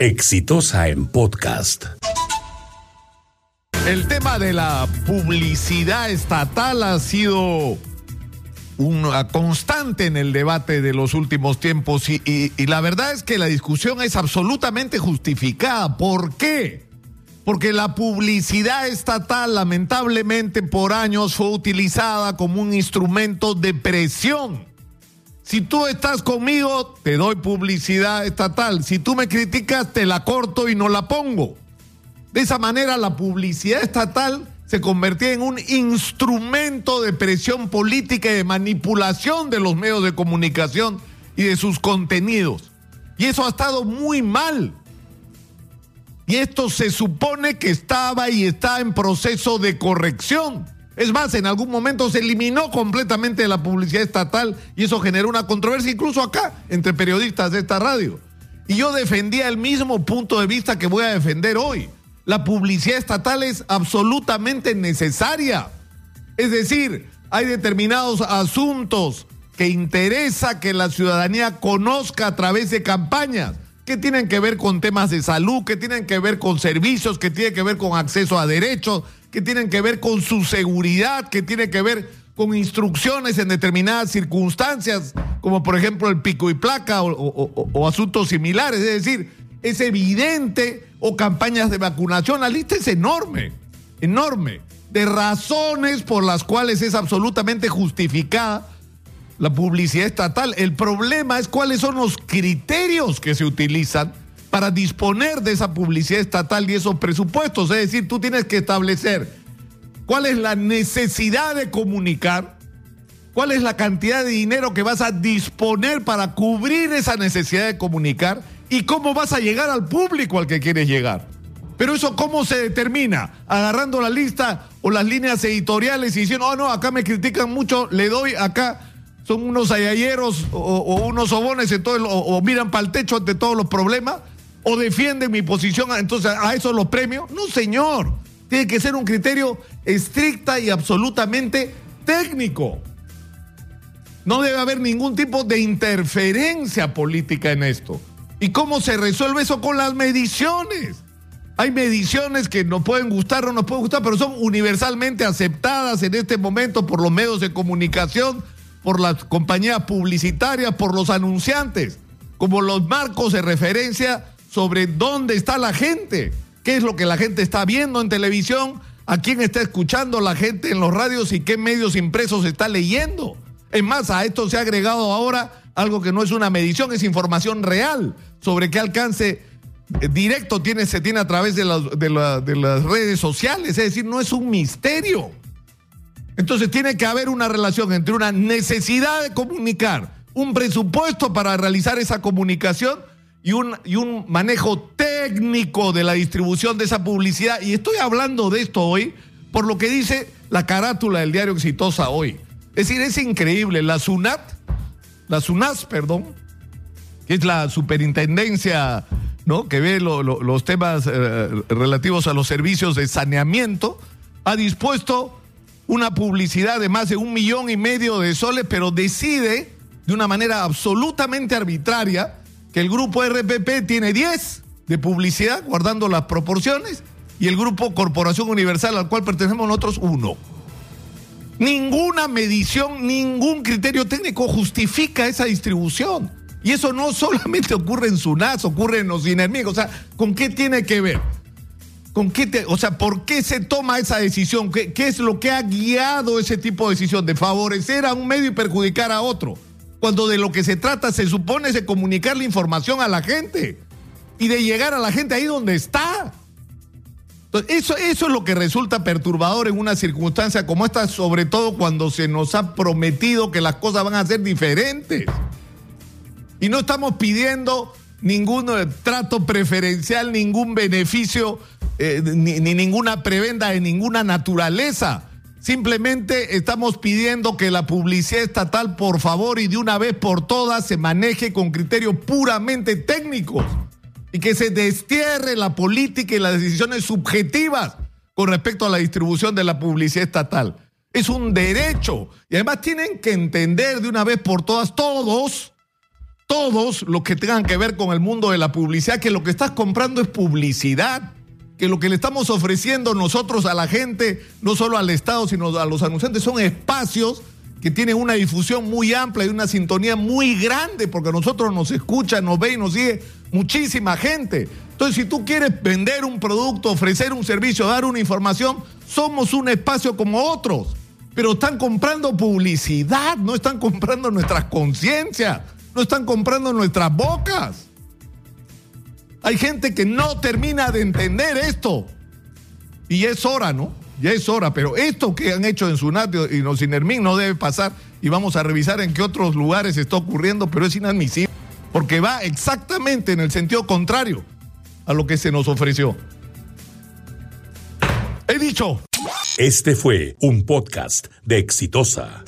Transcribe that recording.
Exitosa en podcast. El tema de la publicidad estatal ha sido una constante en el debate de los últimos tiempos y, y, la verdad es que la discusión es absolutamente justificada. ¿Por qué? Porque la publicidad estatal lamentablemente por años fue utilizada como un instrumento de presión. Si tú estás conmigo, te doy publicidad estatal. Si tú me criticas, te la corto y no la pongo. De esa manera la publicidad estatal se convertía en un instrumento de presión política y de manipulación de los medios de comunicación y de sus contenidos. Y eso ha estado muy mal. Y esto se supone que estaba y está en proceso de corrección. Es más, en algún momento se eliminó completamente la publicidad estatal y eso generó una controversia incluso acá entre periodistas de esta radio. Y yo defendía el mismo punto de vista que voy a defender hoy. La publicidad estatal es absolutamente necesaria. Es decir, hay determinados asuntos que interesa que la ciudadanía conozca a través de campañas que tienen que ver con temas de salud, que tienen que ver con servicios, que tienen que ver con acceso a derechos, que tienen que ver con su seguridad, que tienen que ver con instrucciones en determinadas circunstancias, como por ejemplo el pico y placa o, asuntos similares. Es decir, es evidente, o campañas de vacunación, la lista es enorme, enorme, de razones por las cuales es absolutamente justificada la publicidad estatal. El problema es cuáles son los criterios que se utilizan para disponer de esa publicidad estatal y esos presupuestos. Es decir, tú tienes que establecer cuál es la necesidad de comunicar, cuál es la cantidad de dinero que vas a disponer para cubrir esa necesidad de comunicar y cómo vas a llegar al público al que quieres llegar. Pero eso cómo se determina? Agarrando la lista o las líneas editoriales y diciendo, oh no, acá me critican mucho, le doy acá son unos ayayeros o, unos sobones o, miran para el techo ante todos los problemas o defienden mi posición, entonces a eso los premios. No, señor, tiene que ser un criterio estricta y absolutamente técnico. No debe haber ningún tipo de interferencia política en esto. ¿Y cómo se resuelve eso con las mediciones? Hay mediciones que nos pueden gustar o no nos pueden gustar, pero son universalmente aceptadas en este momento por los medios de comunicación por las compañías publicitarias, por los anunciantes, como los marcos de referencia sobre dónde está la gente, qué es lo que la gente está viendo en televisión, a quién está escuchando la gente en los radios y qué medios impresos está leyendo. Es más, a esto se ha agregado ahora algo que no es una medición, es información real sobre qué alcance eh, directo tiene, se tiene a través de de las redes sociales, es decir, no es un misterio. Entonces tiene que haber una relación entre una necesidad de comunicar, un presupuesto para realizar esa comunicación y un, y un manejo técnico de la distribución de esa publicidad. Y estoy hablando de esto hoy por lo que dice la carátula del diario Exitosa hoy. Es decir, es increíble. La SUNAT, la SUNAS, perdón, que es la superintendencia ¿no? que ve los temas eh, relativos a los servicios de saneamiento, ha dispuesto una publicidad de más de un millón y medio de soles, pero decide de una manera absolutamente arbitraria que el grupo RPP tiene 10 de publicidad, guardando las proporciones, y el grupo Corporación Universal al cual pertenecemos nosotros, uno. Ninguna medición, ningún criterio técnico justifica esa distribución. Y eso no solamente ocurre en SUNAS, ocurre en los enemigos. O sea, ¿con qué tiene que ver? ¿Con qué te, o sea, ¿por qué se toma esa decisión? ¿Qué, ¿Qué, es lo que ha guiado ese tipo de decisión? De favorecer a un medio y perjudicar a otro. Cuando de lo que se trata se supone es de comunicar la información a la gente y de llegar a la gente ahí donde está. Entonces, eso, eso es lo que resulta perturbador en una circunstancia como esta, sobre todo cuando se nos ha prometido que las cosas van a ser diferentes. Y no estamos pidiendo ningún eh, trato preferencial, ningún beneficio eh, ni, ninguna prebenda de ninguna naturaleza. Simplemente estamos pidiendo que la publicidad estatal, por favor, y de una vez por todas, se maneje con criterios puramente técnicos y que se destierre la política y las decisiones subjetivas con respecto a la distribución de la publicidad estatal. Es un derecho. Y además tienen que entender de una vez por todas todos todos los que tengan que ver con el mundo de la publicidad, que lo que estás comprando es publicidad, que lo que le estamos ofreciendo nosotros a la gente, no solo al Estado, sino a los anunciantes, son espacios que tienen una difusión muy amplia y una sintonía muy grande, porque nosotros nos escucha, nos ve y nos sigue muchísima gente. Entonces, si tú quieres vender un producto, ofrecer un servicio, dar una información, somos un espacio como otros. Pero están comprando publicidad, no están comprando nuestras conciencias, no están comprando nuestras bocas. Hay gente que no termina de entender esto. Y es hora, ¿no? Ya es hora, pero esto que han hecho en Sunat y en Sinermin no debe pasar y vamos a revisar en qué otros lugares está ocurriendo, pero es inadmisible porque va exactamente en el sentido contrario a lo que se nos ofreció. He dicho. Este fue un podcast de Exitosa.